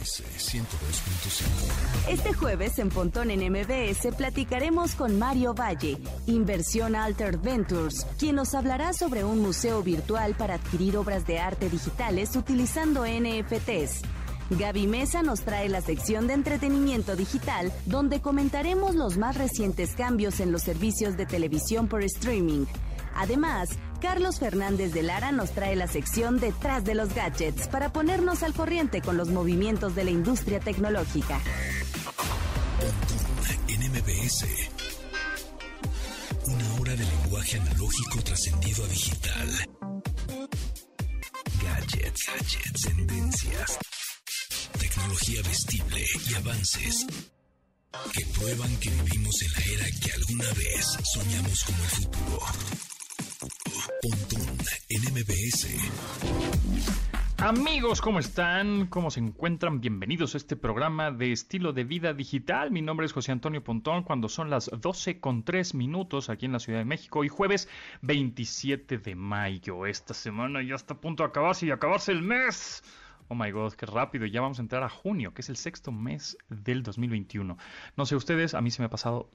MBS 102.5. Este jueves en Pontón en MBS platicaremos con Mario Valle, Inversión Alter Ventures, quien nos hablará sobre un museo virtual para adquirir obras de arte digitales utilizando NFTs. Gaby Mesa nos trae la sección de entretenimiento digital, donde comentaremos los más recientes cambios en los servicios de televisión por streaming. Además, Carlos Fernández de Lara nos trae la sección Detrás de los Gadgets para ponernos al corriente con los movimientos de la industria tecnológica. En MBS. Una hora de lenguaje analógico trascendido a digital. Gadgets, gadgets, tendencias. Tecnología vestible y avances que prueban que vivimos en la era que alguna vez soñamos como el futuro. Pontón en MBS. Amigos, ¿cómo están? ¿Cómo se encuentran? Bienvenidos a este programa de estilo de vida digital. Mi nombre es José Antonio Pontón, cuando son las 12 con 3 minutos aquí en la Ciudad de México y jueves 27 de mayo. Esta semana ya está a punto de acabarse y acabarse el mes. Oh my god, qué rápido. Ya vamos a entrar a junio, que es el sexto mes del 2021. No sé ustedes, a mí se me ha pasado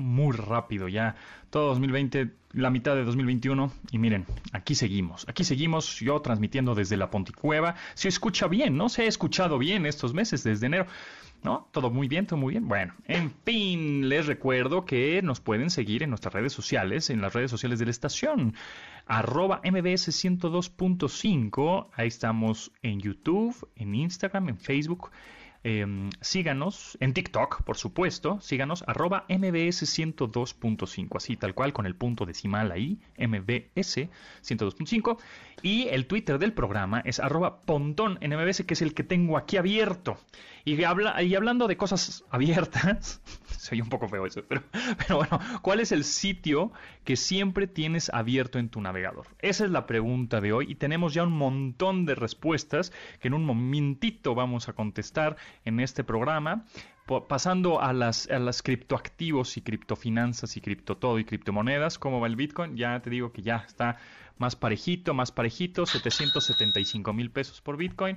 muy rápido ya. Todo 2020, la mitad de 2021. Y miren, aquí seguimos. Aquí seguimos yo transmitiendo desde la Ponticueva. Se escucha bien, ¿no? Se ha escuchado bien estos meses desde enero. ¿No? Todo muy bien, todo muy bien. Bueno, en fin, les recuerdo que nos pueden seguir en nuestras redes sociales, en las redes sociales de la estación. Arroba MBS 102.5. Ahí estamos en YouTube, en Instagram, en Facebook. Eh, síganos en TikTok, por supuesto. Síganos arroba MBS 102.5, así tal cual, con el punto decimal ahí, MBS 102.5. Y el Twitter del programa es arroba pontón en MBS, que es el que tengo aquí abierto. Y, habla, y hablando de cosas abiertas, soy un poco feo eso, pero, pero bueno, ¿cuál es el sitio que siempre tienes abierto en tu navegador? Esa es la pregunta de hoy y tenemos ya un montón de respuestas que en un momentito vamos a contestar en este programa. Pasando a las, a las criptoactivos y criptofinanzas y cripto todo y criptomonedas, ¿cómo va el Bitcoin? Ya te digo que ya está más parejito, más parejito, 775 mil pesos por Bitcoin.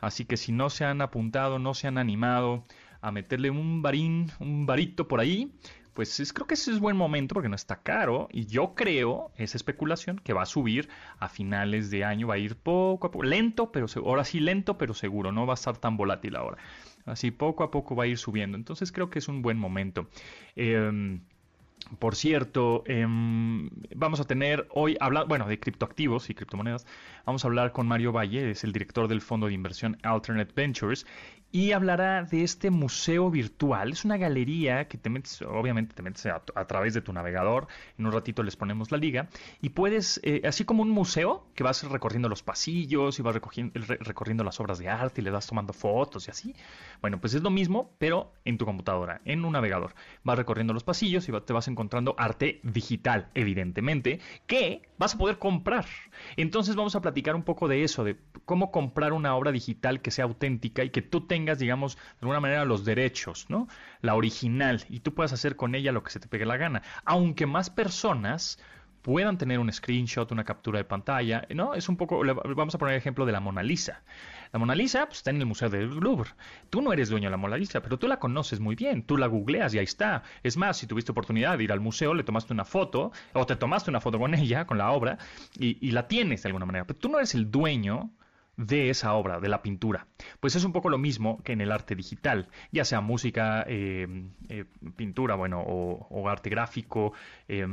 Así que si no se han apuntado, no se han animado a meterle un varín, un varito por ahí, pues es, creo que ese es buen momento porque no está caro y yo creo, esa especulación, que va a subir a finales de año, va a ir poco a poco, lento, pero ahora sí lento, pero seguro, no va a estar tan volátil ahora. Así poco a poco va a ir subiendo. Entonces creo que es un buen momento. Eh, por cierto, eh, vamos a tener hoy, hablar, bueno, de criptoactivos y criptomonedas, vamos a hablar con Mario Valle, es el director del fondo de inversión Alternate Ventures, y hablará de este museo virtual. Es una galería que te metes, obviamente te metes a, través de tu navegador, en un ratito les ponemos la liga, y puedes, eh, así como un museo, que vas recorriendo los pasillos y vas recorriendo las obras de arte y le vas tomando fotos y así. Bueno, pues es lo mismo, pero en tu computadora, en un navegador. Vas recorriendo los pasillos y te vas encontrando arte digital, evidentemente, que vas a poder comprar. Entonces vamos a platicar un poco de eso, de cómo comprar una obra digital que sea auténtica y que tú tengas digamos, de alguna manera los derechos, ¿no? La original, y tú puedas hacer con ella lo que se te pegue la gana. Aunque más personas puedan tener un screenshot, una captura de pantalla, ¿no? Es un poco, vamos a poner el ejemplo de la Mona Lisa. La Mona Lisa pues, está en el Museo del Louvre. Tú no eres dueño de la Mona Lisa, pero tú la conoces muy bien. Tú la googleas y ahí está. Es más, si tuviste oportunidad de ir al museo, le tomaste una foto, o te tomaste una foto con ella, con la obra, y, y la tienes de alguna manera. Pero tú no eres el dueño de esa obra, de la pintura. Pues es un poco lo mismo que en el arte digital, ya sea música, eh, eh, pintura, bueno, o, arte gráfico, eh,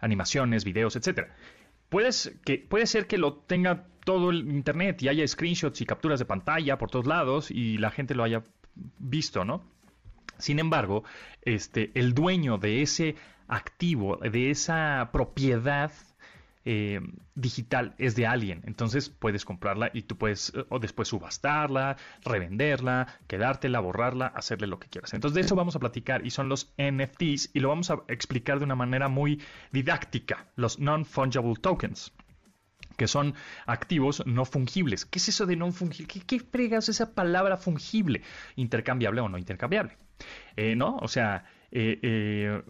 animaciones, videos, etcétera. Puedes que, puede ser que lo tenga todo el internet y haya screenshots y capturas de pantalla por todos lados y la gente lo haya visto, ¿no? Sin embargo, este, el dueño de ese activo, de esa propiedad eh, digital es de alguien. Entonces puedes comprarla y tú puedes o después subastarla, revenderla, quedártela, borrarla, hacerle lo que quieras. Entonces de eso vamos a platicar y son los NFTs y lo vamos a explicar de una manera muy didáctica, los non-fungible tokens que son activos no fungibles. ¿Qué es eso de no fungible? ¿Qué, qué fregas esa palabra fungible? ¿Intercambiable o no intercambiable? Eh, ¿No? O sea, eh, eh,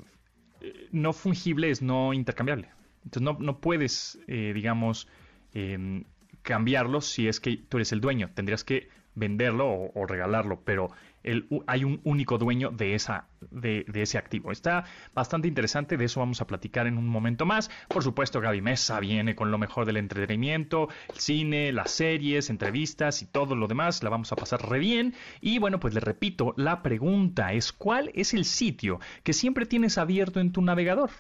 no fungible es no intercambiable. Entonces no, no puedes, eh, digamos, eh, cambiarlos si es que tú eres el dueño. Tendrías que venderlo o, regalarlo, pero el, hay un único dueño de, esa, de, ese activo. Está bastante interesante, de eso vamos a platicar en un momento más. Por supuesto, Gaby Mesa viene con lo mejor del entretenimiento, el cine, las series, entrevistas y todo lo demás. La vamos a pasar re bien. Y bueno, pues le repito, la pregunta es, ¿cuál es el sitio que siempre tienes abierto en tu navegador?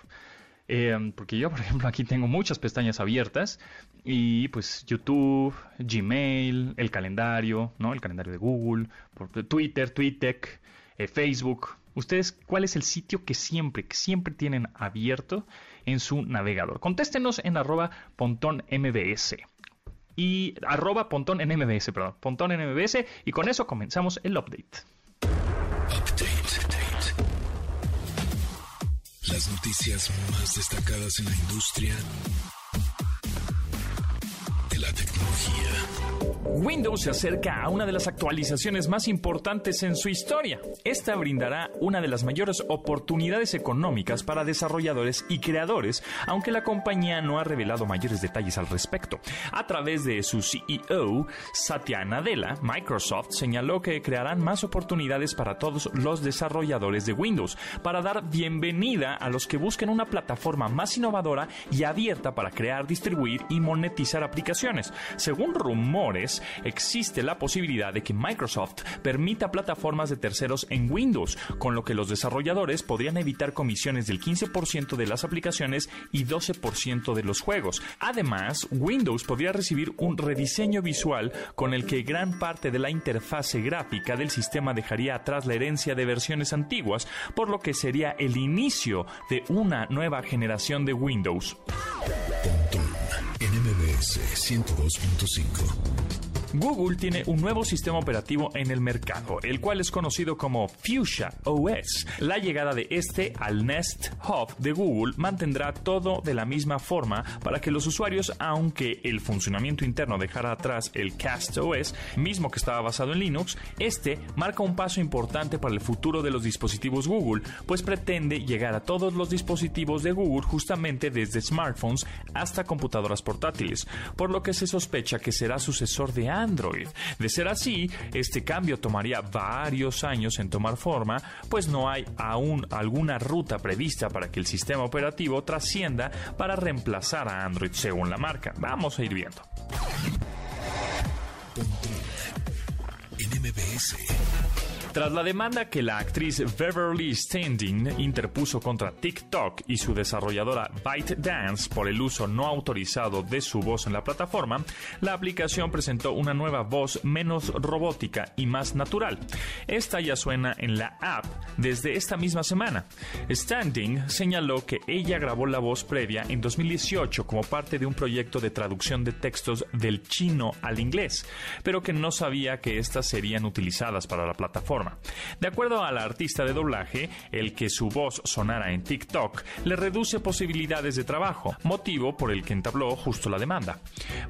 Eh, porque yo, por ejemplo, aquí tengo muchas pestañas abiertas y pues YouTube, Gmail, el calendario, ¿no? El calendario de Google, Twitter, TweetDeck, eh, Facebook. ¿Ustedes cuál es el sitio que siempre, que siempre tienen abierto en su navegador? Contéstenos en arroba mbs y arroba pontón mbs, perdón, pontón mbs y con eso comenzamos el update. Noticias más destacadas en la industria Windows se acerca a una de las actualizaciones más importantes en su historia. Esta brindará una de las mayores oportunidades económicas para desarrolladores y creadores, aunque la compañía no ha revelado mayores detalles al respecto. A través de su CEO, Satya Nadella, Microsoft señaló que crearán más oportunidades para todos los desarrolladores de Windows, para dar bienvenida a los que busquen una plataforma más innovadora y abierta para crear, distribuir y monetizar aplicaciones. Según rumores, existe la posibilidad de que Microsoft permita plataformas de terceros en Windows, con lo que los desarrolladores podrían evitar comisiones del 15% de las aplicaciones y 12% de los juegos. Además, Windows podría recibir un rediseño visual con el que gran parte de la interfase gráfica del sistema dejaría atrás la herencia de versiones antiguas, por lo que sería el inicio de una nueva generación de Windows. NMBS 102.5 Google tiene un nuevo sistema operativo en el mercado, el cual es conocido como Fuchsia OS. La llegada de este al Nest Hub de Google mantendrá todo de la misma forma para que los usuarios, aunque el funcionamiento interno dejara atrás el Cast OS, mismo que estaba basado en Linux, este marca un paso importante para el futuro de los dispositivos Google, pues pretende llegar a todos los dispositivos de Google justamente desde smartphones hasta computadoras portátiles, por lo que se sospecha que será sucesor de Android. De ser así, este cambio tomaría varios años en tomar forma, pues no hay aún alguna ruta prevista para que el sistema operativo trascienda para reemplazar a Android según la marca. Vamos a ir viendo. Tras la demanda que la actriz Beverly Standing interpuso contra TikTok y su desarrolladora ByteDance por el uso no autorizado de su voz en la plataforma, la aplicación presentó una nueva voz menos robótica y más natural. Esta ya suena en la app desde esta misma semana. Standing señaló que ella grabó la voz previa en 2018 como parte de un proyecto de traducción de textos del chino al inglés, pero que no sabía que estas serían utilizadas para la plataforma. De acuerdo a la artista de doblaje, el que su voz sonara en TikTok le reduce posibilidades de trabajo, motivo por el que entabló justo la demanda.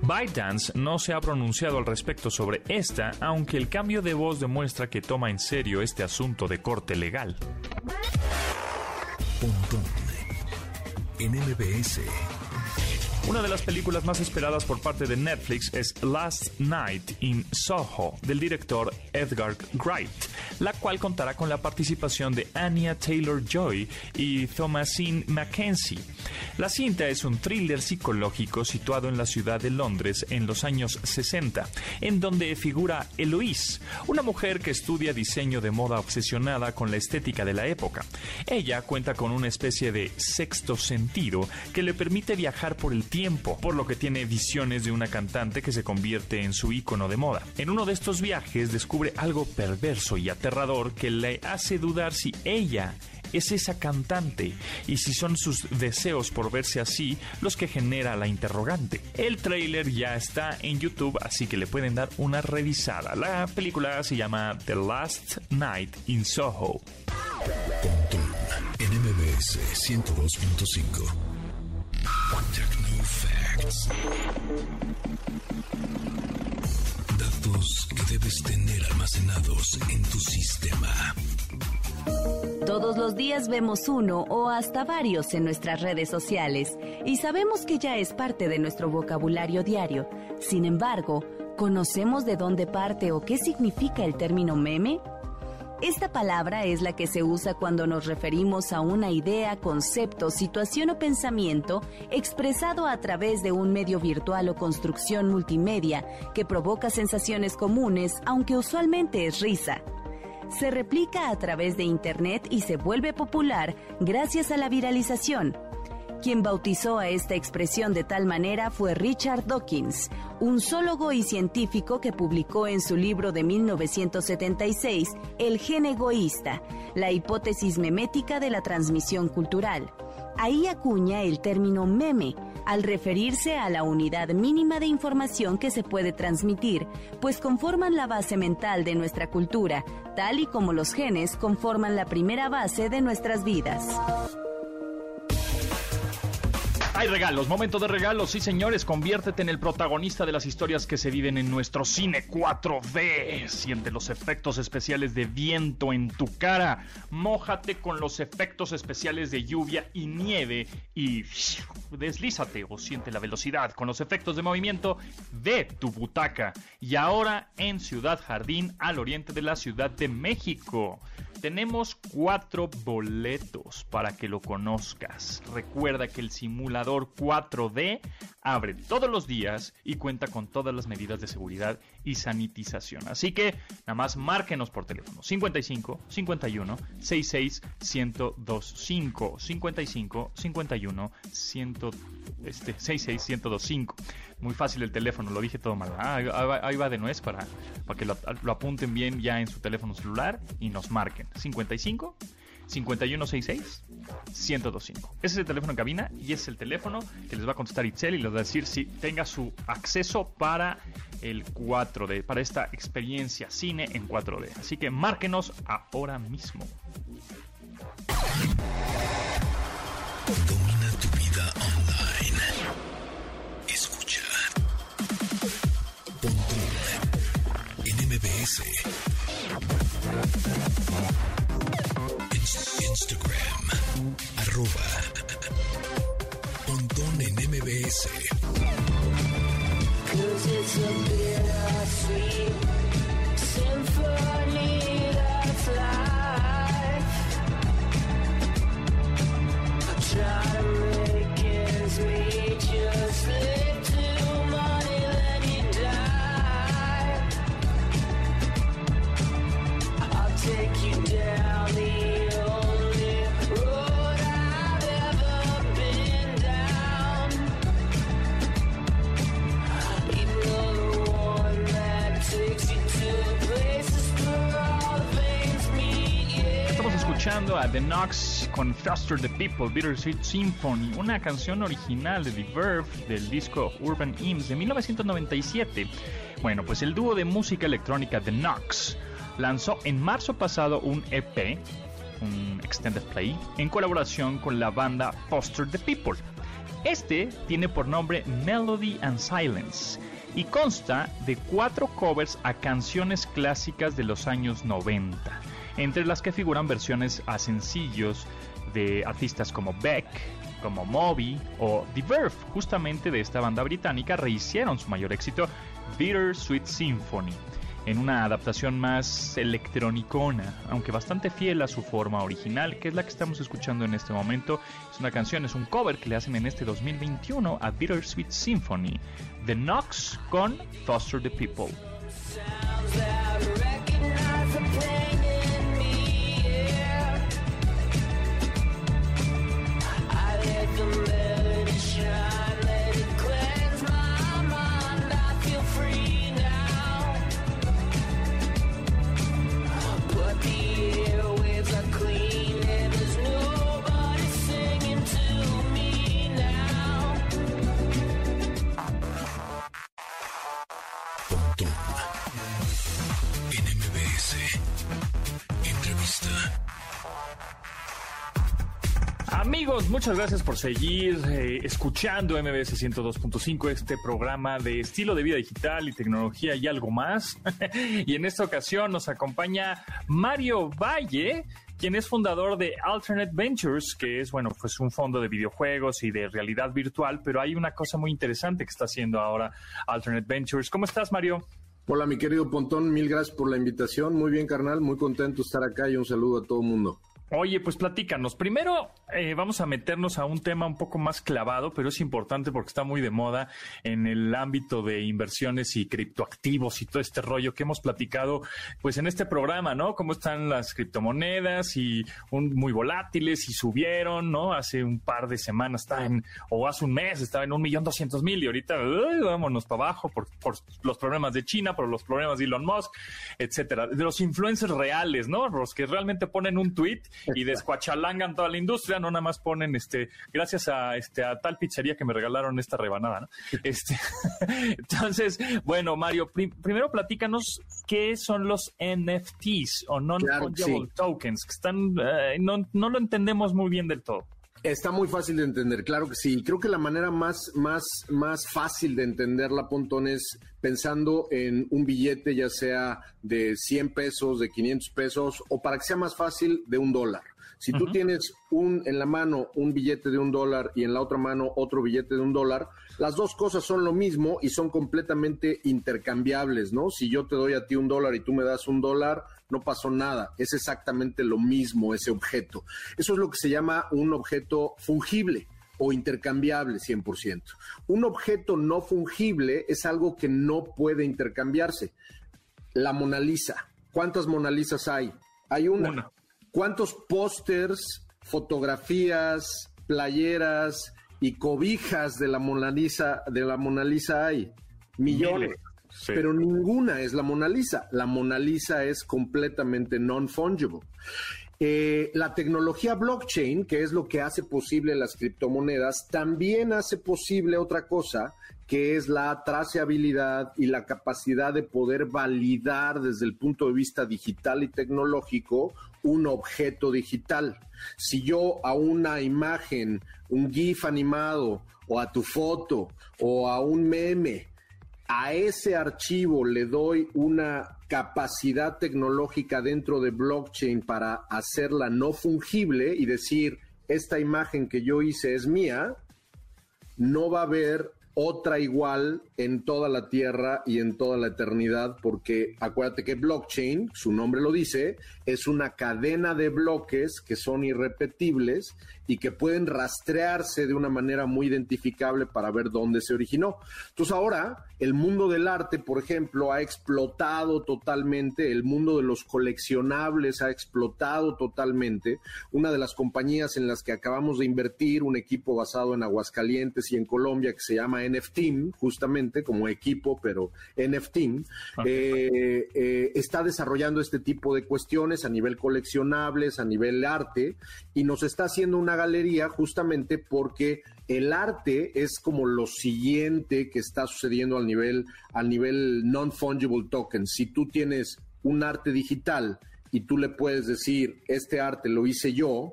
ByteDance no se ha pronunciado al respecto sobre esta, aunque el cambio de voz demuestra que toma en serio este asunto de corte legal. Una de las películas más esperadas por parte de Netflix es Last Night in Soho, del director Edgar Wright, la cual contará con la participación de Anya Taylor-Joy y Thomasine Mackenzie. La cinta es un thriller psicológico situado en la ciudad de Londres en los años 60, en donde figura Eloise, una mujer que estudia diseño de moda obsesionada con la estética de la época. Ella cuenta con una especie de sexto sentido que le permite viajar por el tiempo, por lo que tiene visiones de una cantante que se convierte en su ícono de moda. En uno de estos viajes descubre algo perverso y aterrador que le hace dudar si ella es esa cantante y si son sus deseos por verse así los que genera la interrogante. El trailer ya está en YouTube, así que le pueden dar una revisada. La película se llama The Last Night in Soho. en 102.5 Datos que debes tener almacenados en tu sistema. Todos los días vemos uno o hasta varios en nuestras redes sociales y sabemos que ya es parte de nuestro vocabulario diario. Sin embargo, ¿Conocemos de dónde parte o qué significa el término meme? Esta palabra es la que se usa cuando nos referimos a una idea, concepto, situación o pensamiento expresado a través de un medio virtual o construcción multimedia que provoca sensaciones comunes, aunque usualmente es risa. Se replica a través de Internet y se vuelve popular gracias a la viralización, quien bautizó a esta expresión de tal manera fue Richard Dawkins, un zoólogo y científico que publicó en su libro de 1976 El gen egoísta, la hipótesis memética de la transmisión cultural. Ahí acuña el término meme, al referirse a la unidad mínima de información que se puede transmitir, pues conforman la base mental de nuestra cultura, tal y como los genes conforman la primera base de nuestras vidas. Hay regalos, momento de regalos, sí señores, conviértete en el protagonista de las historias que se viven en nuestro cine 4D. Siente los efectos especiales de viento en tu cara, mójate con los efectos especiales de lluvia y nieve y deslízate o siente la velocidad con los efectos de movimiento de tu butaca. Y ahora en Ciudad Jardín, al oriente de la Ciudad de México. Tenemos cuatro boletos para que lo conozcas. Recuerda que el simulador 4D abre todos los días y cuenta con todas las medidas de seguridad y sanitización. Así que nada más márquenos por teléfono 55 51 66 1025 55 51 100, este, 66 1025. Muy fácil el teléfono, lo dije todo mal. Ah, ahí va de nuez para, para que lo, lo apunten bien ya en su teléfono celular y nos marquen. 55 5166 1025. Ese es el teléfono en cabina y es el teléfono que les va a contestar Itzel y les va a decir si tenga su acceso para el 4D, para esta experiencia cine en 4D. Así que márquenos ahora mismo. Domina tu vida online. Escucha. Pontón en MBS. Instagram. Arroba. Pontón en MBS. A The Knox con Faster the People, Bittersweet Symphony, una canción original de The Verve del disco Urban Hymns de 1997. Bueno, pues el dúo de música electrónica The Knox lanzó en marzo pasado un EP, un extended play, en colaboración con la banda Foster the People. Este tiene por nombre Melody and Silence y consta de cuatro covers a canciones clásicas de los años 90, entre las que figuran versiones a sencillos de artistas como Beck, como Moby o The Verve, justamente de esta banda británica, rehicieron su mayor éxito, Bitter Sweet Symphony, en una adaptación más electronicona, aunque bastante fiel a su forma original, que es la que estamos escuchando en este momento. Es una canción, es un cover que le hacen en este 2021 a Bitter Sweet Symphony, The Knox con Foster the People. Pontón en MBS. Entrevista. Amigos, muchas gracias por seguir eh, escuchando MBS 102.5, este programa de estilo de vida digital y tecnología y algo más. y en esta ocasión nos acompaña Mario Valle, quien es fundador de Alternate Ventures, que es, bueno, pues un fondo de videojuegos y de realidad virtual, pero hay una cosa muy interesante que está haciendo ahora Alternate Ventures. ¿Cómo estás, Mario? Hola, mi querido Pontón, mil gracias por la invitación. Muy bien, carnal, muy contento de estar acá y un saludo a todo el mundo. Oye, pues platícanos. Primero eh, vamos a meternos a un tema un poco más clavado, pero es importante porque está muy de moda en el ámbito de inversiones y criptoactivos y todo este rollo que hemos platicado, pues en este programa, ¿no? Cómo están las criptomonedas y un, muy volátiles y subieron, ¿no? Hace un par de semanas está en, o hace un mes estaba en un millón doscientos mil y ahorita vámonos para abajo por, por los problemas de China, por los problemas de Elon Musk, etcétera. De los influencers reales, ¿no? Los que realmente ponen un tweet y descuachalangan toda la industria, no nada más ponen este, gracias a este a tal pizzería que me regalaron esta rebanada, ¿no? Este, entonces, bueno, Mario, primero platícanos qué son los NFTs o non-fungible tokens, que están, eh, no, no lo entendemos muy bien del todo. Está muy fácil de entender, claro que sí. Creo que la manera más, más, más fácil de entenderla, Pontón, es pensando en un billete, ya sea de 100 pesos, de 500 pesos, o para que sea más fácil, de un dólar. Si tú tienes un, en la mano un billete de un dólar y en la otra mano otro billete de un dólar, las dos cosas son lo mismo y son completamente intercambiables, ¿no? Si yo te doy a ti un dólar y tú me das un dólar, no pasó nada. Es exactamente lo mismo ese objeto. Eso es lo que se llama un objeto fungible o intercambiable 100%. Un objeto no fungible es algo que no puede intercambiarse. La Mona Lisa. ¿Cuántas Mona Lisas hay? Hay una. ¿Cuántos pósters, fotografías, playeras y cobijas de la Mona Lisa, de la Mona Lisa hay? Millones. Pero ninguna es la Mona Lisa. La Mona Lisa es completamente non-fungible. Eh, la tecnología blockchain, que es lo que hace posible las criptomonedas, también hace posible otra cosa, que es la traceabilidad y la capacidad de poder validar desde el punto de vista digital y tecnológico un objeto digital. Si yo a una imagen, un GIF animado, o a tu foto, o a un meme, a ese archivo le doy una capacidad tecnológica dentro de blockchain para hacerla no fungible y decir, esta imagen que yo hice es mía, no va a haber otra igual en toda la Tierra y en toda la eternidad, porque acuérdate que blockchain, su nombre lo dice, es una cadena de bloques que son irrepetibles y que pueden rastrearse de una manera muy identificable para ver dónde se originó. Entonces ahora el mundo del arte, por ejemplo, ha explotado totalmente, el mundo de los coleccionables ha explotado totalmente. Una de las compañías en las que acabamos de invertir, un equipo basado en Aguascalientes y en Colombia que se llama NFTeam, justamente como equipo, pero NFTeam, eh, eh, está desarrollando este tipo de cuestiones a nivel coleccionables, a nivel arte, y nos está haciendo una galería justamente porque el arte es como lo siguiente que está sucediendo al nivel, al nivel non-fungible token. Si tú tienes un arte digital y tú le puedes decir, este arte lo hice yo,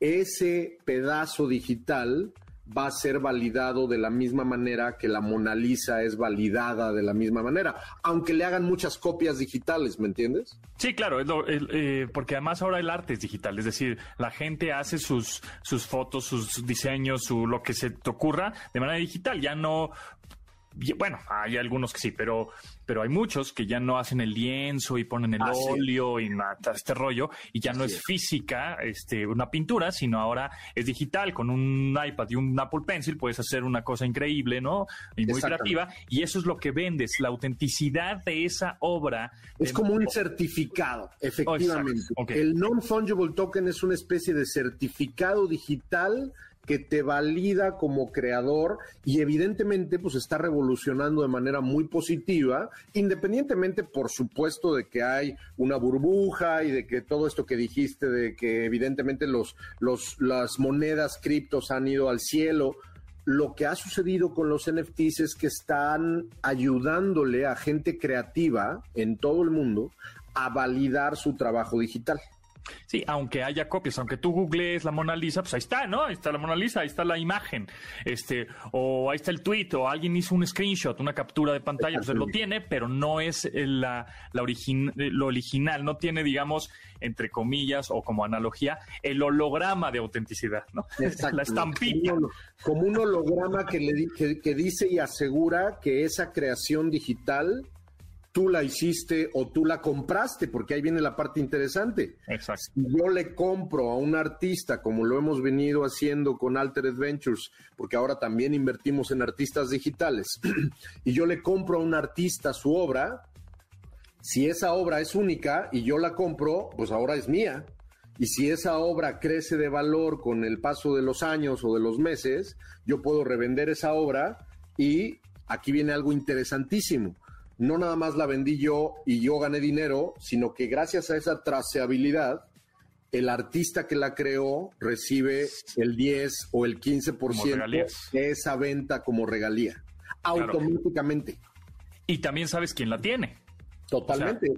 ese pedazo digital va a ser validado de la misma manera que la Mona Lisa es validada de la misma manera, aunque le hagan muchas copias digitales, ¿me entiendes? Sí, claro, eh, porque además ahora el arte es digital, es decir, la gente hace sus, sus fotos, sus diseños, su, lo que se te ocurra de manera digital, ya no bueno, hay algunos que sí, pero, pero hay muchos que ya no hacen el lienzo y ponen el ah, óleo y mata este rollo, y ya no es, física, este, una pintura, sino ahora es digital. Con un iPad y un Apple Pencil puedes hacer una cosa increíble, ¿no? Y muy creativa. Y eso es lo que vendes, la autenticidad de esa obra. Es como un certificado, efectivamente. El non-fungible token es una especie de certificado digital que te valida como creador y evidentemente pues está revolucionando de manera muy positiva, independientemente por supuesto de que hay una burbuja y de que todo esto que dijiste de que evidentemente los, los las monedas criptos han ido al cielo, lo que ha sucedido con los NFTs es que están ayudándole a gente creativa en todo el mundo a validar su trabajo digital. Sí, aunque haya copias, aunque tú googlees la Mona Lisa, pues ahí está, ¿no? Ahí está la Mona Lisa, ahí está la imagen, este, o ahí está el tweet, o alguien hizo un screenshot, una captura de pantalla, pues él lo tiene, pero no es la, la lo original, no tiene, digamos, entre comillas, o como analogía, el holograma de autenticidad, ¿no? Exacto. la estampilla. Como un holograma que, le, que dice y asegura que esa creación digital tú la hiciste o tú la compraste, porque ahí viene la parte interesante. Exacto. Si yo le compro a un artista, como lo hemos venido haciendo con Alter Adventures, porque ahora también invertimos en artistas digitales, y yo le compro a un artista su obra, si esa obra es única y yo la compro, pues ahora es mía. Y si esa obra crece de valor con el paso de los años o de los meses, yo puedo revender esa obra y aquí viene algo interesantísimo no nada más la vendí yo y yo gané dinero, sino que gracias a esa traceabilidad, el artista que la creó recibe el 10 o el 15% de esa venta como regalía, automáticamente. Y también sabes quién la tiene. Totalmente.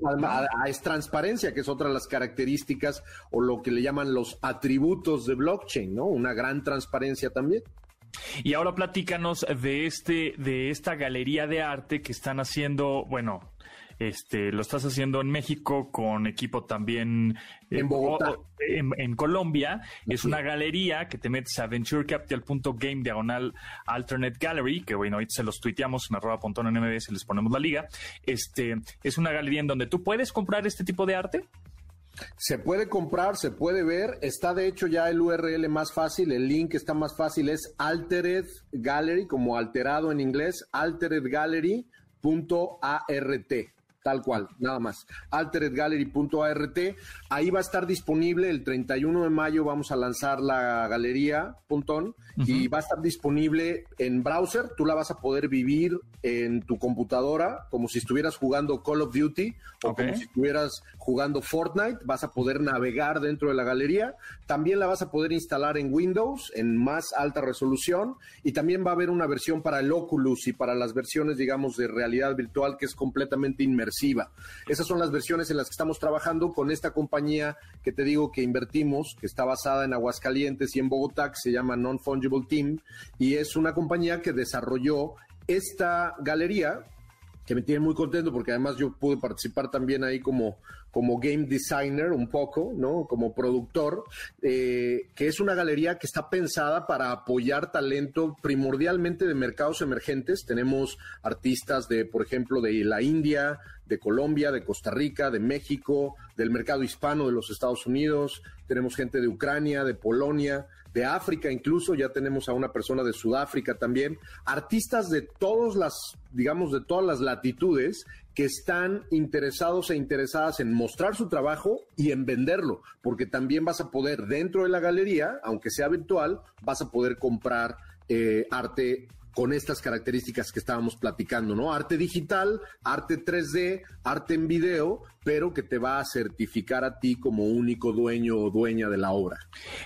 es transparencia, que es otra de las características o lo que le llaman los atributos de blockchain, ¿no? Una gran transparencia también. Y ahora platícanos de este, de esta galería de arte que están haciendo, bueno, este, lo estás haciendo en México con equipo también eh, en Bogotá. En, Colombia. Es una galería que te metes a venturecapital.game diagonal alternate gallery, que bueno, ahorita se los tuiteamos en arroba pontón en MBS, les ponemos la liga. Este, es una galería en donde tú puedes comprar este tipo de arte. Se puede comprar, se puede ver. Está de hecho ya el URL más fácil, el link está más fácil, es Altered Gallery, como alterado en inglés, alteredgallery.art tal cual, nada más. alteredgallery.art. Ahí va a estar disponible el 31 de mayo, vamos a lanzar la galería, puntón, y va a estar disponible en browser. Tú la vas a poder vivir en tu computadora como si estuvieras jugando Call of Duty o como si estuvieras jugando Fortnite. Vas a poder navegar dentro de la galería. También la vas a poder instalar en Windows en más alta resolución y también va a haber una versión para el Oculus y para las versiones, digamos, de realidad virtual que es completamente inmersiva esas son las versiones en las que estamos trabajando con esta compañía que te digo que invertimos, que está basada en Aguascalientes y en Bogotá, que se llama Non Fungible Team, y es una compañía que desarrolló esta galería que me tiene muy contento porque además yo pude participar también ahí como, como game designer un poco, ¿no? Como productor, eh, que es una galería que está pensada para apoyar talento primordialmente de mercados emergentes. Tenemos artistas de, por ejemplo, de la India, de Colombia, de Costa Rica, de México, del mercado hispano de los Estados Unidos, tenemos gente de Ucrania, de Polonia, de África incluso, ya tenemos a una persona de Sudáfrica también, artistas de todas las, digamos, de todas las latitudes que están interesados e interesadas en mostrar su trabajo y en venderlo, porque también vas a poder dentro de la galería, aunque sea virtual, vas a poder comprar eh, arte con estas características que estábamos platicando, ¿no? Arte digital, arte 3D, arte en video, pero que te va a certificar a ti como único dueño o dueña de la obra.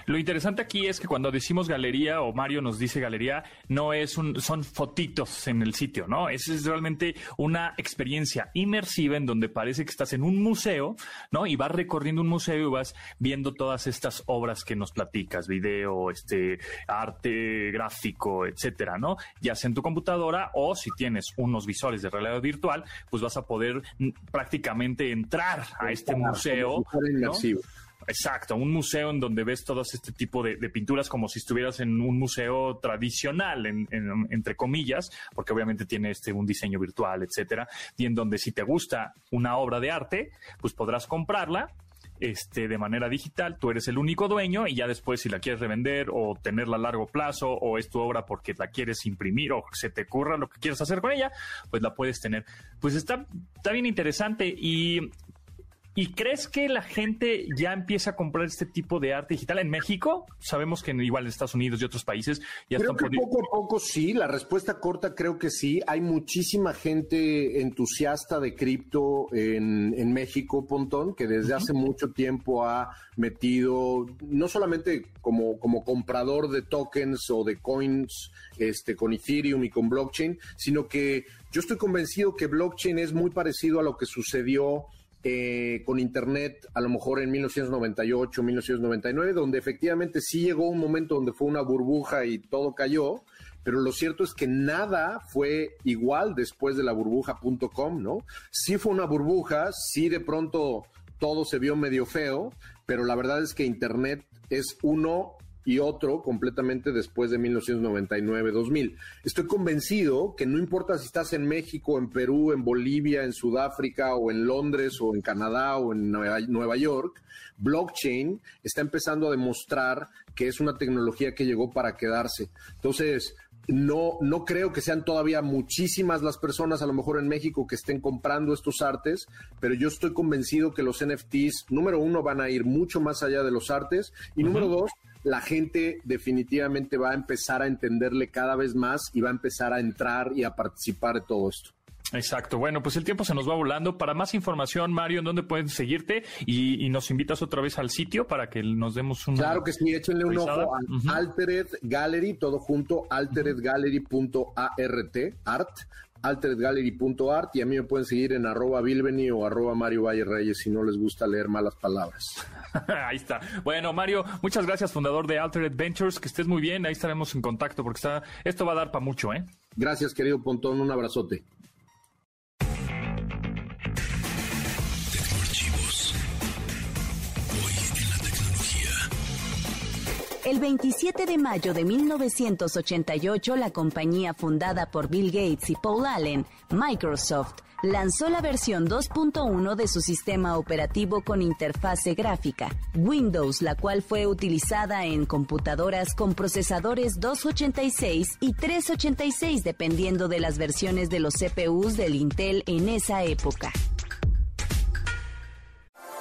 Lo interesante aquí es que cuando decimos galería o Mario nos dice galería, no es un, son fotitos en el sitio, ¿no? Es, es realmente una experiencia inmersiva en donde parece que estás en un museo, ¿no? Y vas recorriendo un museo y vas viendo todas estas obras que nos platicas, video, este, arte gráfico, etcétera, ¿no? Ya sea en tu computadora o si tienes unos visores de realidad virtual, pues vas a poder mm, prácticamente entrar a este museo. Exacto, un museo en donde ves todo este tipo de, pinturas como si estuvieras en un museo tradicional, entre comillas, porque obviamente tiene este un diseño virtual, etcétera, y en donde si te gusta una obra de arte, pues podrás comprarla este, de manera digital, tú eres el único dueño y ya después si la quieres revender o tenerla a largo plazo o es tu obra porque la quieres imprimir o se te ocurra lo que quieras hacer con ella, pues la puedes tener. Pues está, está bien interesante y ¿Y crees que la gente ya empieza a comprar este tipo de arte digital en México? Sabemos que igual en Estados Unidos y otros países ya creo que poco a poco sí. La respuesta corta creo que sí. Hay muchísima gente entusiasta de cripto en, México, Pontón, que desde hace mucho tiempo ha metido, no solamente como, como comprador de tokens o de coins este, con Ethereum y con blockchain, sino que yo estoy convencido que blockchain es muy parecido a lo que sucedió eh, con Internet a lo mejor en 1998, 1999, donde efectivamente sí llegó un momento donde fue una burbuja y todo cayó, pero lo cierto es que nada fue igual después de la burbuja.com, ¿no? Sí fue una burbuja, sí de pronto todo se vio medio feo, pero la verdad es que Internet es uno y otro completamente después de 1999-2000. Estoy convencido que no importa si estás en México, en Perú, en Bolivia, en Sudáfrica o en Londres o en Canadá o en Nueva York, blockchain está empezando a demostrar que es una tecnología que llegó para quedarse. Entonces, no, no creo que sean todavía muchísimas las personas, a lo mejor en México, que estén comprando estos artes, pero yo estoy convencido que los NFTs, número uno, van a ir mucho más allá de los artes, y número dos, la gente definitivamente va a empezar a entenderle cada vez más y va a empezar a entrar y a participar de todo esto. Exacto. Bueno, pues el tiempo se nos va volando. Para más información, Mario, ¿en dónde pueden seguirte? Y, nos invitas otra vez al sitio para que nos demos un. Claro que sí, échenle un ojo a Altered Gallery, todo junto, alteredgallery.art, art, alteredgallery.art y a mí me pueden seguir en arroba Bilbeni o arroba Mario Valle Reyes si no les gusta leer malas palabras. ahí está. Bueno, Mario, muchas gracias, fundador de Altered Ventures, que estés muy bien, ahí estaremos en contacto porque está, esto va a dar para mucho, ¿eh? Gracias, querido Pontón, un abrazote. El 27 de mayo de 1988, la compañía fundada por Bill Gates y Paul Allen, Microsoft, lanzó la versión 2.1 de su sistema operativo con interfase gráfica, Windows, la cual fue utilizada en computadoras con procesadores 286 y 386 dependiendo de las versiones de los CPUs del Intel en esa época.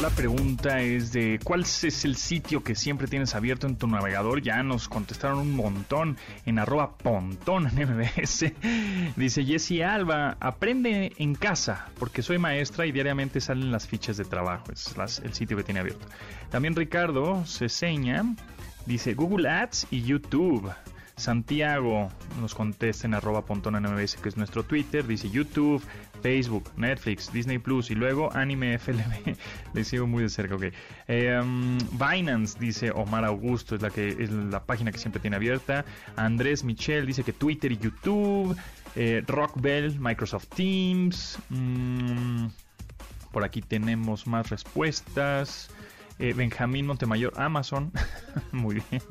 La pregunta es de cuál es el sitio que siempre tienes abierto en tu navegador. Ya nos contestaron un montón en arroba pontón MBS. Dice Jessie Alba, aprende en casa porque soy maestra y diariamente salen las fichas de trabajo. Es el sitio que tiene abierto. También Ricardo Ceseña dice Google Ads y YouTube. Santiago nos contesta en arroba pontón MBS, que es nuestro Twitter. Dice YouTube, Facebook, Netflix, Disney Plus y luego Anime FLB. Le sigo muy de cerca, ok. Eh, um, Binance, dice Omar Augusto, es la, que, es la página que siempre tiene abierta. Andrés Michel dice que Twitter y YouTube. Eh, Rockbell, Microsoft Teams. Mm, por aquí tenemos más respuestas. Eh, Benjamín Montemayor, Amazon. Muy bien.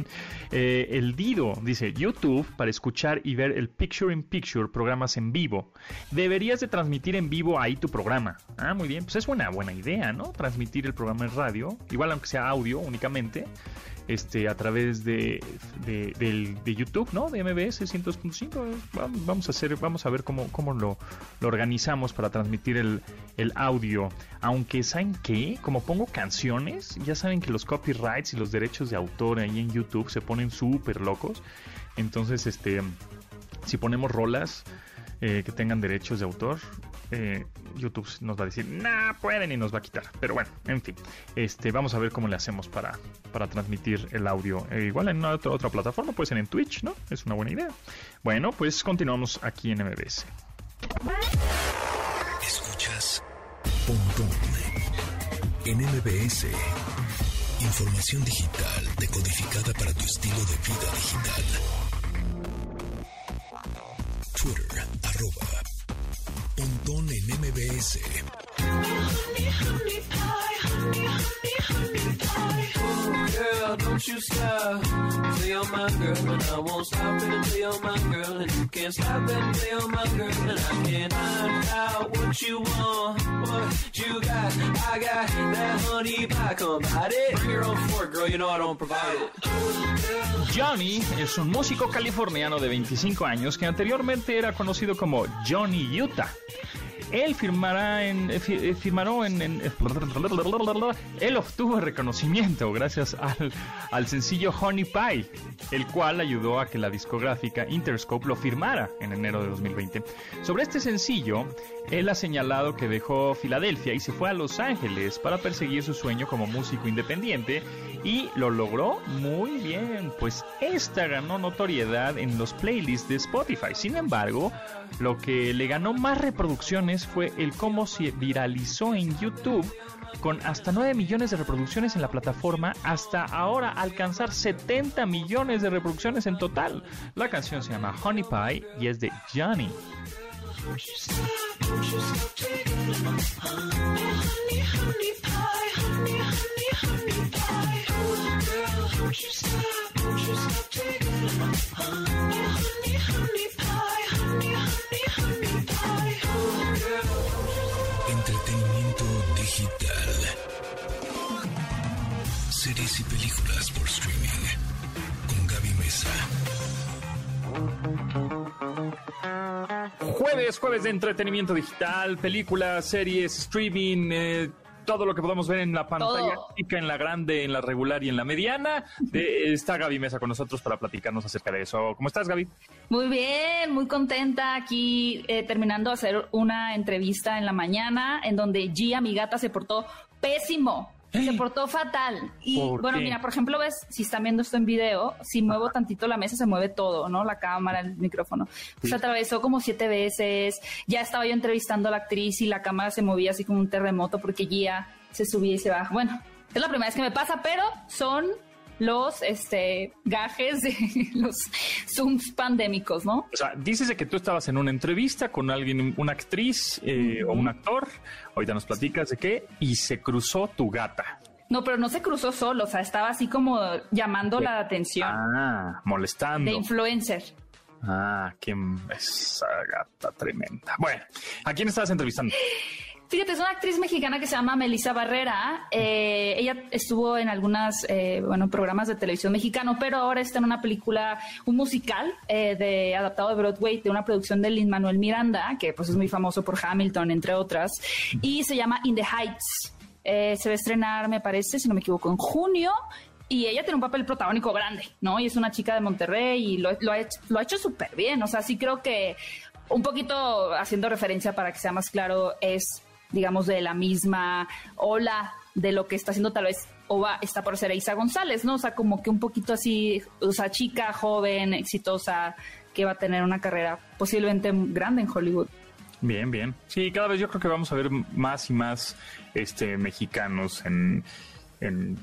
Eh, el Dido dice, YouTube para escuchar y ver el Picture in Picture, programas en vivo. Deberías de transmitir en vivo ahí tu programa. Ah, muy bien. Pues es una buena idea, ¿no? Transmitir el programa en radio, igual aunque sea audio únicamente este, a través de, de, YouTube, ¿no? De MBS 100.5. Vamos a hacer, vamos a ver cómo, cómo lo, lo organizamos para transmitir el, el, audio. Aunque, ¿saben qué? Como pongo canciones, ya saben que los copyrights y los derechos de autor ahí en YouTube se ponen súper locos. Entonces, este, si ponemos rolas eh, que tengan derechos de autor, eh, YouTube nos va a decir, nah, pueden y nos va a quitar. Pero bueno, en fin, este, vamos a ver cómo le hacemos para, para transmitir el audio. Eh, igual en otra, otra plataforma, puede ser en Twitch, ¿no? Es una buena idea. Bueno, pues continuamos aquí en MBS. Escuchas en MBS. Información digital decodificada para tu estilo de vida digital. Twitter, arroba Pontón en MBS. Johnny es un músico californiano de 25 años que anteriormente era conocido como Johnny Utah. Él firmará en, eh, eh, en, en, él obtuvo reconocimiento gracias al, al sencillo Honey Pie, el cual ayudó a que la discográfica Interscope lo firmara en enero de 2020. Sobre este sencillo, él ha señalado que dejó Filadelfia y se fue a Los Ángeles para perseguir su sueño como músico independiente y lo logró muy bien, pues esta ganó notoriedad en los playlists de Spotify. Sin embargo, lo que le ganó más reproducciones fue el cómo se viralizó en YouTube con hasta 9 millones de reproducciones en la plataforma, hasta ahora alcanzar 70 millones de reproducciones en total. La canción se llama Honey Pie y es de Johnny. Series y películas por streaming. Con Gaby Mesa. Jueves, jueves de entretenimiento digital, películas, series, streaming, eh, todo lo que podamos ver en la pantalla chica, en la grande, en la regular y en la mediana. De, está Gaby Mesa con nosotros para platicarnos acerca de eso. ¿Cómo estás, Gaby? Muy bien, muy contenta aquí eh, terminando de hacer una entrevista en la mañana en donde Gia, mi gata, se portó pésimo. Se portó fatal. Y ¿Por bueno, qué? mira, por ejemplo, ves, si están viendo esto en video, si muevo tantito la mesa, se mueve todo, ¿no? La cámara, el micrófono. Se atravesó como siete veces. Ya estaba yo entrevistando a la actriz y la cámara se movía así como un terremoto porque Gia se subía y se baja. Bueno, es la primera vez que me pasa, pero son los este gajes de los Zooms pandémicos, ¿no? O sea, dices de que tú estabas en una entrevista con alguien, una actriz eh, o un actor. Ahorita nos platicas de qué. Y se cruzó tu gata. No, pero no se cruzó solo, o sea, estaba así como llamando la atención Ah, molestando. de influencer. Ah, qué esa gata tremenda. Bueno, ¿a quién estabas entrevistando? Fíjate, es una actriz mexicana que se llama Melissa Barrera. Eh, ella estuvo en algunos bueno, programas de televisión mexicano, pero ahora está en una película, un musical eh, de adaptado de Broadway, de una producción de Lin Manuel Miranda, que pues es muy famoso por Hamilton, entre otras, y se llama In the Heights. Eh, se va a estrenar, me parece, si no me equivoco, en junio. Y ella tiene un papel protagónico grande, ¿no? Y es una chica de Monterrey y lo ha hecho, lo ha hecho súper bien. O sea, sí creo que un poquito haciendo referencia para que sea más claro, es, digamos, de la misma ola de lo que está haciendo tal vez o va, está por ser Isa González, ¿no? O sea, como que un poquito así, o sea, chica, joven, exitosa, que va a tener una carrera posiblemente grande en Hollywood. Bien, bien. Sí, cada vez yo creo que vamos a ver más y más este mexicanos en, en,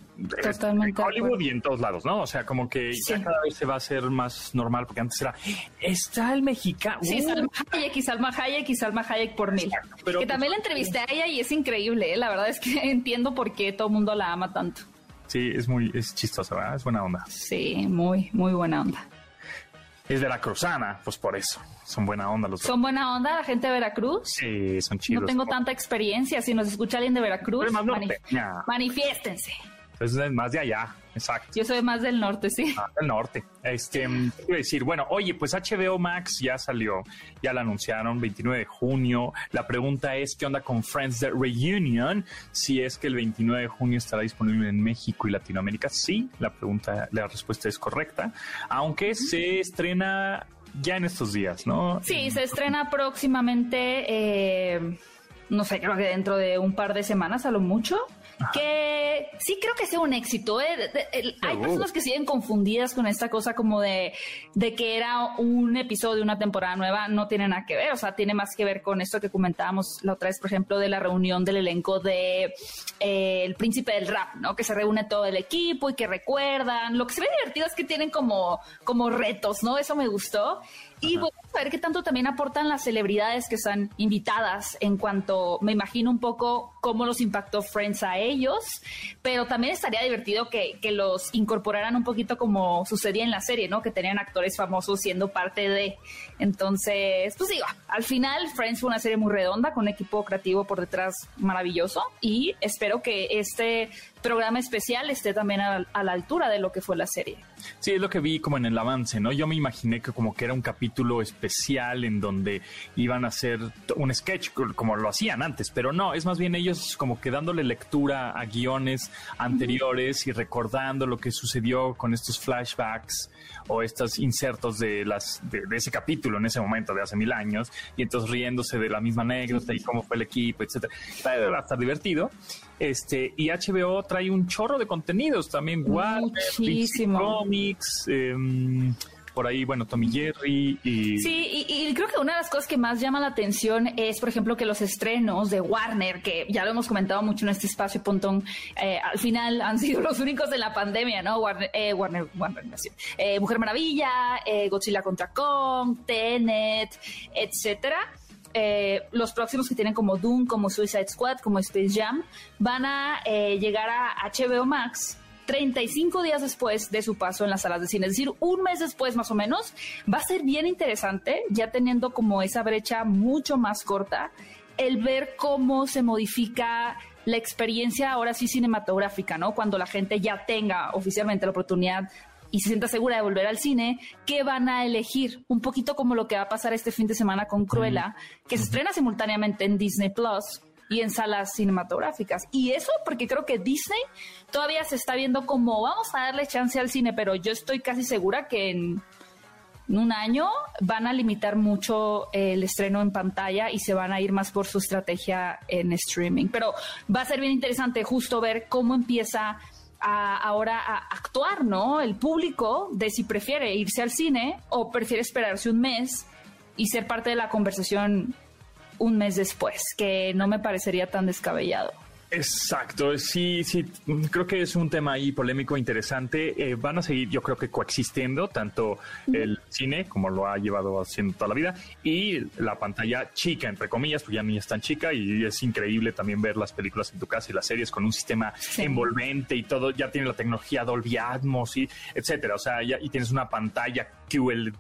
Hollywood y en todos lados, ¿no? O sea, como que Sí. ya cada vez se va a hacer más normal, porque antes era, está el mexicano. Sí, Uh, Salma Hayek y Salma Hayek y Salma Hayek por mil. pero que pues- también la entrevisté a ella y es increíble, ¿eh? la verdad es que entiendo por qué todo el mundo la ama tanto. sí, es muy, es chistosa, ¿verdad? Es buena onda. Sí, muy, muy buena onda. Es veracruzana, pues por eso. Son buena onda los Son buena onda la gente de Veracruz. Sí, son chidos. No tengo tanta experiencia. Si nos escucha alguien de Veracruz, Pero más mani- norteña. manifiéstense. Es más de allá, exacto. Yo soy más del norte, sí. Ah, del norte. Este, ¿qué iba a decir, bueno, oye, pues HBO Max ya salió, ya la anunciaron, 29 de junio. La pregunta es, ¿qué onda con Friends The Reunion? Si es que el 29 de junio estará disponible en México y Latinoamérica. Sí, la pregunta, la respuesta es correcta, aunque se estrena ya en estos días, ¿no? Sí, se estrena próximamente, eh, no sé, creo que dentro de un par de semanas a lo mucho. Que sí creo que sea un éxito. ¿eh? De- de- el- hay personas que siguen confundidas con esta cosa como de, de que era un episodio, una temporada nueva. No tiene nada que ver. O sea, tiene más que ver con esto que comentábamos la otra vez, por ejemplo, de la reunión del elenco de eh, El Príncipe del Rap, ¿no? Que se reúne todo el equipo y que recuerdan. Lo que se ve divertido es que tienen como, como retos, ¿no? Eso me gustó. Y bueno, a ver qué tanto también aportan las celebridades que están invitadas en cuanto, me imagino un poco cómo los impactó Friends a ellos, pero también estaría divertido que, que los incorporaran un poquito como sucedía en la serie, ¿no? Que tenían actores famosos siendo parte de. Entonces, pues digo, al final Friends fue una serie muy redonda con un equipo creativo por detrás maravilloso y espero que este programa especial esté también a, a la altura de lo que fue la serie. Sí, es lo que vi como en el avance, ¿no? Yo me imaginé que como que era un capítulo especial en donde iban a hacer un sketch como lo hacían antes, pero no, es más bien ellos como que dándole lectura a guiones anteriores y recordando lo que sucedió con estos flashbacks o estos insertos de las de, ese capítulo en ese momento de hace mil años y entonces riéndose de la misma anécdota y cómo fue el equipo, etcétera. Va a estar divertido. Este, y HBO trae un chorro de contenidos también, Muchísimo. Comics, em, por ahí, bueno, Tommy Jerry y... Sí, y, creo que una de las cosas que más llama la atención es, por ejemplo, que los estrenos de Warner, que ya lo hemos comentado mucho en este espacio, Pontón, eh, al final han sido los únicos de la pandemia, ¿no? Warner, eh, Warner, Warner eh, Mujer Maravilla, Godzilla contra Kong, Tenet, etcétera eh, los próximos que tienen como Doom, como Suicide Squad, como Space Jam, van a eh, llegar a HBO Max 35 días después de su paso en las salas de cine, es decir, un mes después más o menos, va a ser bien interesante, ya teniendo como esa brecha mucho más corta, el ver cómo se modifica la experiencia ahora sí cinematográfica, ¿no? Cuando la gente ya tenga oficialmente la oportunidad y se sienta segura de volver al cine, ¿qué van a elegir? Un poquito como lo que va a pasar este fin de semana con Cruella, que se estrena simultáneamente en Disney Plus y en salas cinematográficas. Y eso porque creo que Disney todavía se está viendo como vamos a darle chance al cine, pero yo estoy casi segura que en un año van a limitar mucho el estreno en pantalla y se van a ir más por su estrategia en streaming. Pero va a ser bien interesante justo ver cómo empieza ahora a actuar, ¿no? El público de si prefiere irse al cine o prefiere esperarse un mes y ser parte de la conversación un mes después, que no me parecería tan descabellado. Exacto, sí, sí, creo que es un tema ahí polémico interesante. Eh, van a seguir, yo creo que coexistiendo tanto el cine, como lo ha llevado haciendo toda la vida, y la pantalla chica, entre comillas, porque ya ni es tan chica y es increíble también ver las películas en tu casa y las series con un sistema envolvente y todo, ya tiene la tecnología Dolby Atmos y etcétera, o sea, ya, y tienes una pantalla QLED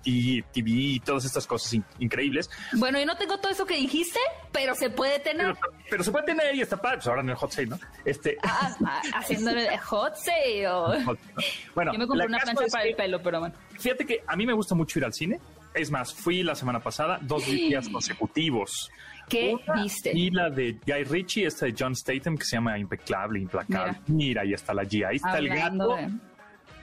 TV y todas estas cosas increíbles. Bueno, yo no tengo todo eso que dijiste, pero se puede tener. Pero, se puede tener y está padre, pues ahora en el hot sale, ¿no? Este... Ah, ah haciéndole hot sale. Bueno, yo me compré una plancha para el pelo, pero bueno. Fíjate que a mí me gusta mucho ir al cine. Es más, fui la semana pasada dos días consecutivos. ¿Qué viste? Y la de Guy Ritchie, esta de John Statham, que se llama Impecable, Implacable. Mira, ahí está la G, ahí está el gato.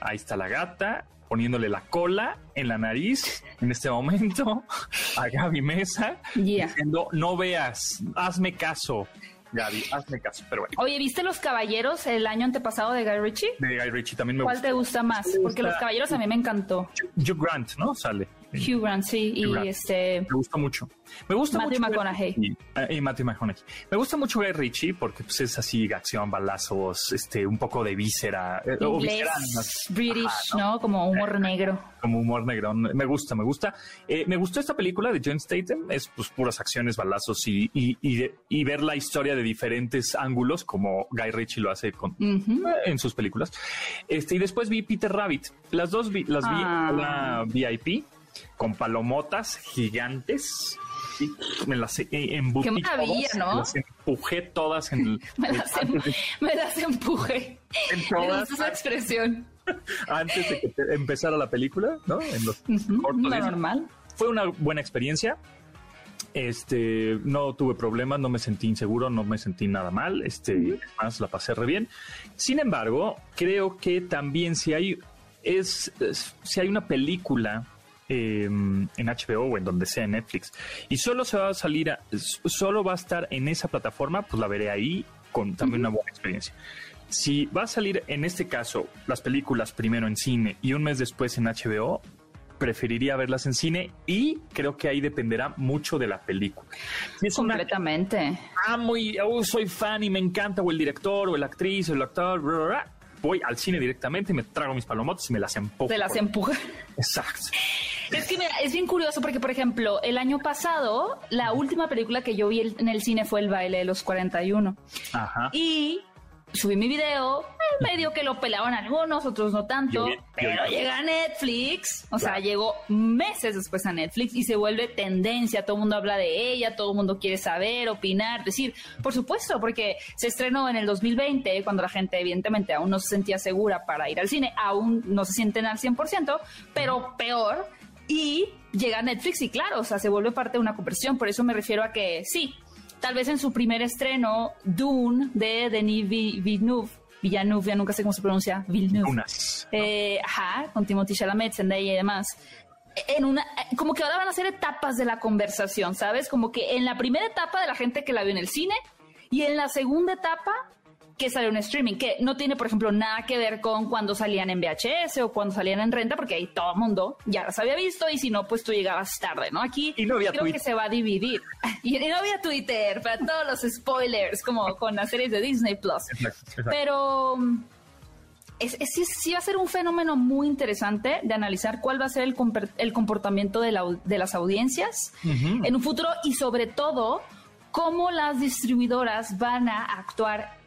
Ahí está la gata poniéndole la cola en la nariz en este momento a Gaby Mesa diciendo no veas, hazme caso. Gaby, hazme caso, pero bueno. Oye, ¿viste Los Caballeros el año antepasado de Guy Ritchie? De Guy Ritchie también me ¿Cuál te gusta más? Porque Los Caballeros a mí me encantó. Hugh Grant, ¿no? Sale. Hugh Grant, sí, y este... Me gusta mucho. Me gusta Matthew mucho... McConaughey. Eh, y, Matthew McConaughey. Me gusta mucho Guy Ritchie porque pues, es así, acción, balazos, este, un poco de víscera. Eh, British, ¿no? Como humor eh, negro. Como humor negro. Me gusta, me gusta. me gustó esta película de John Statham. Es pues puras acciones, balazos y, y, y, ver la historia de diferentes ángulos como Guy Ritchie lo hace con, en sus películas. Este, y después vi Peter Rabbit. Las dos vi, las vi a la VIP con palomotas gigantes. Y me las embutí Qué maravilla, ¿no? Me las empujé todas en el... me, las em, me, las empujé. En todas. esa expresión. Antes de que empezara la película, ¿no? En los normal. Fue una buena experiencia. Este, no tuve problemas, no me sentí inseguro, no me sentí nada mal. Este, más la pasé re bien. Sin embargo, creo que también si hay es si hay una película Em, en HBO o en donde sea en Netflix y solo se va a salir, solo va a estar en esa plataforma, pues la veré ahí con también una buena experiencia. Si va a salir en este caso las películas primero en cine y un mes después en HBO, preferiría verlas en cine y creo que ahí dependerá mucho de la película. es Completamente. ah, muy, oh, soy fan y me encanta, o el director, o la actriz, o el actor, voy al cine directamente, me trago mis palomotas y me las empujo. Te las empuja. Exacto. Es que es bien curioso porque, por ejemplo, el año pasado, la última película que yo vi en el cine fue El baile de los 41. Ajá. Y subí mi video, medio que lo pelaban algunos, otros no tanto, pero llega Netflix, o sea, llegó meses después a Netflix y se vuelve tendencia, todo el mundo habla de ella, todo el mundo quiere saber, opinar, decir, por supuesto, porque se estrenó en el 2020, cuando la gente evidentemente aún no se sentía segura para ir al cine, aún no se sienten al 100%, pero peor, y llega a Netflix y claro, o sea, se vuelve parte de una conversión, por eso me refiero a que sí, tal vez en su primer estreno, Dune de Denis Villeneuve, Villeneuve, ya nunca sé cómo se pronuncia, Villeneuve. Eh, ajá, con Timothy Chalamet, Zendaya y demás. En una, como que ahora van a ser etapas de la conversación, ¿sabes? Como que en la primera etapa de la gente que la vio en el cine y en la segunda etapa que salió en streaming, que no tiene, por ejemplo, nada que ver con cuando salían en VHS o cuando salían en renta, porque ahí todo el mundo ya las había visto y si no, pues tú llegabas tarde, ¿no? Aquí creo que se va a dividir. Y, no había Twitter para todos los spoilers, como con las series de Disney Plus. Pero es, sí va a ser un fenómeno muy interesante de analizar cuál va a ser el, el comportamiento de, de, las audiencias en un futuro y sobre todo cómo las distribuidoras van a actuar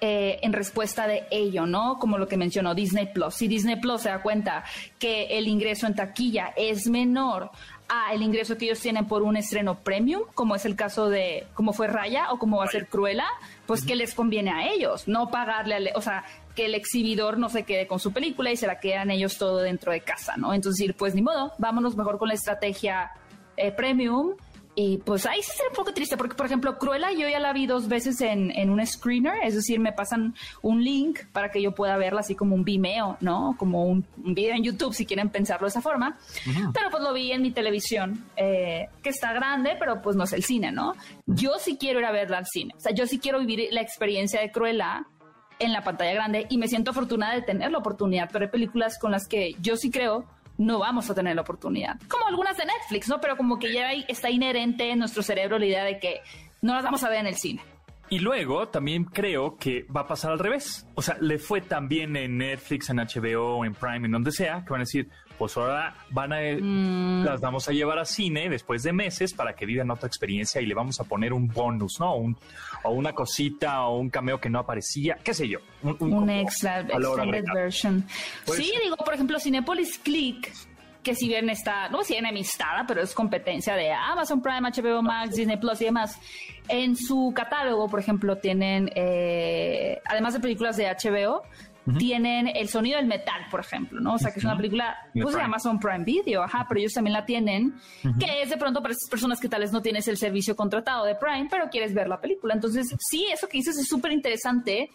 eh, en respuesta de ello, ¿no? Como lo que mencionó Disney Plus. Si Disney Plus se da cuenta que el ingreso en taquilla es menor a el ingreso que ellos tienen por un estreno premium, como es el caso de como fue Raya o como va a ser Cruella, pues que les conviene a ellos, no pagarle, o sea, que el exhibidor no se quede con su película y se la quedan ellos todo dentro de casa, ¿no? Entonces, pues ni modo, vámonos mejor con la estrategia eh, premium y pues ahí sí será un poco triste, porque por ejemplo, Cruella yo ya la vi dos veces en, en un screener, es decir, me pasan un link para que yo pueda verla así como un Vimeo, ¿no? Como un, video en YouTube, si quieren pensarlo de esa forma. Pero pues lo vi en mi televisión, eh, que está grande, pero pues no es el cine, ¿no? Yo sí quiero ir a verla al cine. O sea, yo sí quiero vivir la experiencia de Cruella en la pantalla grande y me siento afortunada de tener la oportunidad, pero hay películas con las que yo sí creo no vamos a tener la oportunidad. Como algunas de Netflix, ¿no? Pero como que ya está inherente en nuestro cerebro la idea de que no las vamos a ver en el cine. Y luego también creo que va a pasar al revés. O sea, le fue también en Netflix, en HBO, en Prime, en donde sea, que van a decir, pues ahora van a, mm. las vamos a llevar a cine después de meses para que vivan otra experiencia y le vamos a poner un bonus, ¿no? Un, o una cosita o un cameo que no aparecía, qué sé yo. Un, extra, extended version. sí, digo, por ejemplo, Cinepolis Click que si bien está, no si enemistada, pero es competencia de Amazon Prime, HBO Max, Disney Plus y demás. En su catálogo, por ejemplo, tienen, eh, además de películas de HBO, tienen El sonido del metal, por ejemplo, ¿no? O sea, que es una película pues, de Amazon Prime Video, ajá, pero ellos también la tienen, que es de pronto para esas personas que tal vez no tienes el servicio contratado de Prime, pero quieres ver la película. Entonces, sí, eso que dices es súper interesante.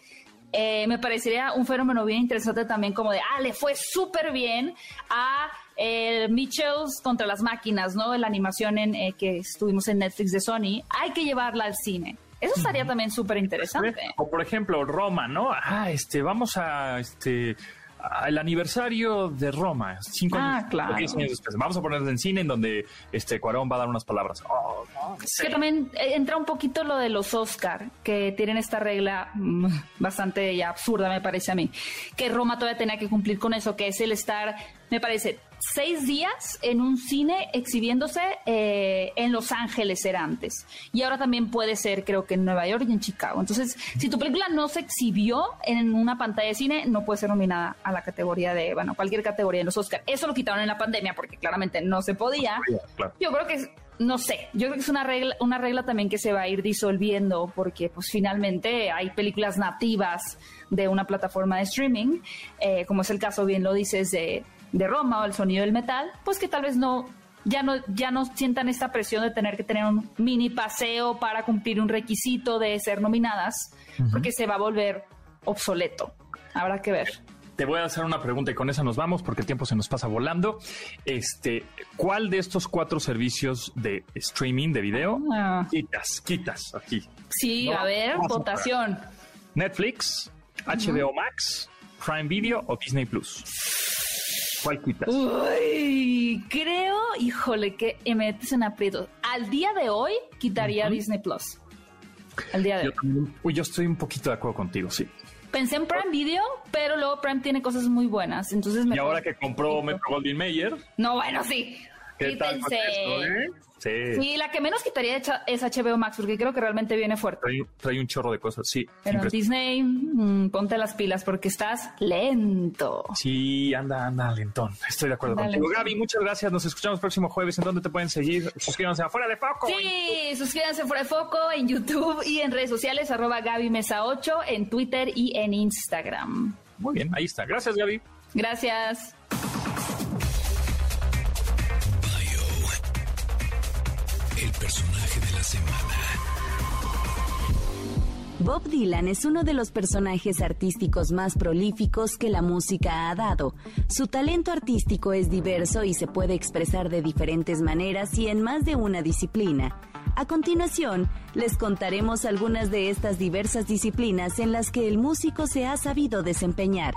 Eh, me parecería un fenómeno bien interesante también como de, ah, le fue súper bien a el Mitchells contra las máquinas, ¿no? La animación en, eh, que estuvimos en Netflix de Sony, hay que llevarla al cine. Eso estaría también súper interesante. O por ejemplo, Roma, ¿no? Ah, este, vamos a, este, el aniversario de Roma, cinco ah, años, claro. después. Vamos a ponerlo en cine en donde este Cuarón va a dar unas palabras. Oh, que también eh, entra un poquito lo de los Oscar, que tienen esta regla mm, bastante ya absurda, me parece a mí, que Roma todavía tenía que cumplir con eso, que es el estar, me parece, seis días en un cine exhibiéndose eh, en Los Ángeles era antes. Y ahora también puede ser, creo que en Nueva York y en Chicago. Entonces, si tu película no se exhibió en una pantalla de cine, no puede ser nominada a la categoría de, bueno, cualquier categoría en los Oscars. Eso lo quitaron en la pandemia porque claramente no se podía. Yo creo que no sé, yo creo que es una regla, una regla también que se va a ir disolviendo porque pues finalmente hay películas nativas de una plataforma de streaming, eh, como es el caso, bien lo dices, de de Roma o el sonido del metal, pues que tal vez no ya no ya no sientan esta presión de tener que tener un mini paseo para cumplir un requisito de ser nominadas, porque se va a volver obsoleto. Habrá que ver. Te voy a hacer una pregunta y con esa nos vamos porque el tiempo se nos pasa volando. Este, ¿cuál de estos cuatro servicios de streaming de video ah. quitas, quitas aquí? Sí, a ver, votación. Netflix, HBO Max, Prime Video o Disney Plus. ¿Cuál quitas? Uy, creo, híjole, que me metes en aprieto. Al día de hoy quitaría Disney Plus. Al día de hoy. Uy, yo estoy un poquito de acuerdo contigo, sí. Pensé en Prime Video, pero luego Prime tiene cosas muy buenas. Entonces y ahora que compró Metro Goldwyn Mayer. No, bueno, sí. ¿Qué tal con esto, eh? Sí. la que menos quitaría es HBO Max, porque creo que realmente viene fuerte. Trae, un chorro de cosas, sí. Pero Disney, mm, ponte las pilas porque estás lento. Sí, anda, anda, lentón. Estoy de acuerdo contigo. Gaby, muchas gracias. Nos escuchamos el próximo jueves. ¿En dónde te pueden seguir? Suscríbanse a Fuera de Foco. Sí, suscríbanse a Fuera de Foco en YouTube y en redes sociales, arroba Gaby Mesa 8, en Twitter y en Instagram. Muy bien, ahí está. Gracias, Gaby. Gracias. Bob Dylan es uno de los personajes artísticos más prolíficos que la música ha dado. Su talento artístico es diverso y se puede expresar de diferentes maneras y en más de una disciplina. A continuación, les contaremos algunas de estas diversas disciplinas en las que el músico se ha sabido desempeñar.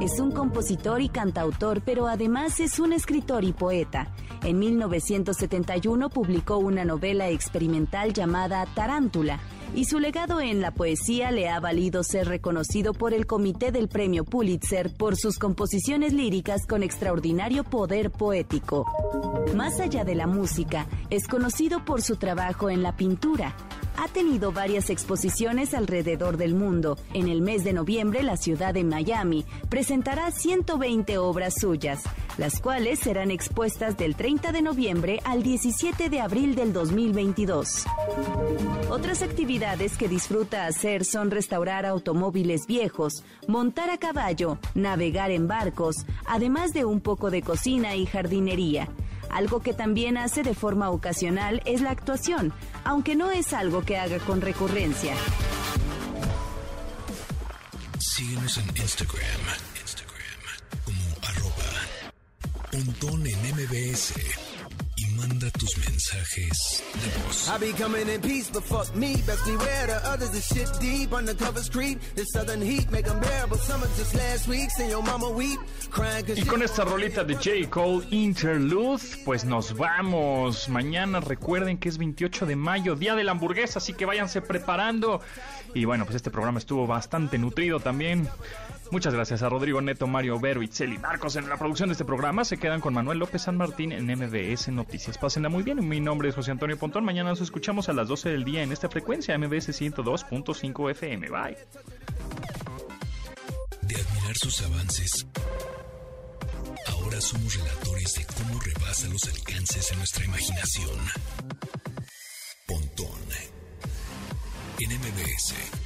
Es un compositor y cantautor, pero además es un escritor y poeta. En 1971 publicó una novela experimental llamada Tarántula, y su legado en la poesía le ha valido ser reconocido por el Comité del Premio Pulitzer por sus composiciones líricas con extraordinario poder poético. Más allá de la música, es conocido por su trabajo en la pintura ha tenido varias exposiciones alrededor del mundo. En el mes de noviembre, la ciudad de Miami presentará 120 obras suyas, las cuales serán expuestas del 30 de noviembre al 17 de abril del 2022. Otras actividades que disfruta hacer son restaurar automóviles viejos, montar a caballo, navegar en barcos, además de un poco de cocina y jardinería. Algo que también hace de forma ocasional es la actuación, aunque no es algo que haga con recurrencia. Síguenos en Instagram, Instagram como arroba manda tus mensajes de voz. I be coming in peace, but fuck me. Best beware the others, the shit deep. Undercovers creep. The southern heat make them bearable. Summer just last week. Send your mama weep. Crying y con esta rolita de J. Cole Interlude, pues nos vamos. Mañana recuerden que es 28 de mayo, día de la hamburguesa, así que váyanse preparando. Y bueno, pues este programa estuvo bastante nutrido también. Muchas gracias a Rodrigo Neto, Mario Vero, Itzel y Marcos en la producción de este programa. Se quedan con Manuel López San Martín en MBS Noticias. Pásenla muy bien. Mi nombre es José Antonio Pontón. Mañana nos escuchamos a las 12 del día en esta frecuencia MBS 102.5 FM. Bye. De admirar sus avances, ahora somos relatores de cómo rebasa los alcances de nuestra imaginación. Pontón en MBS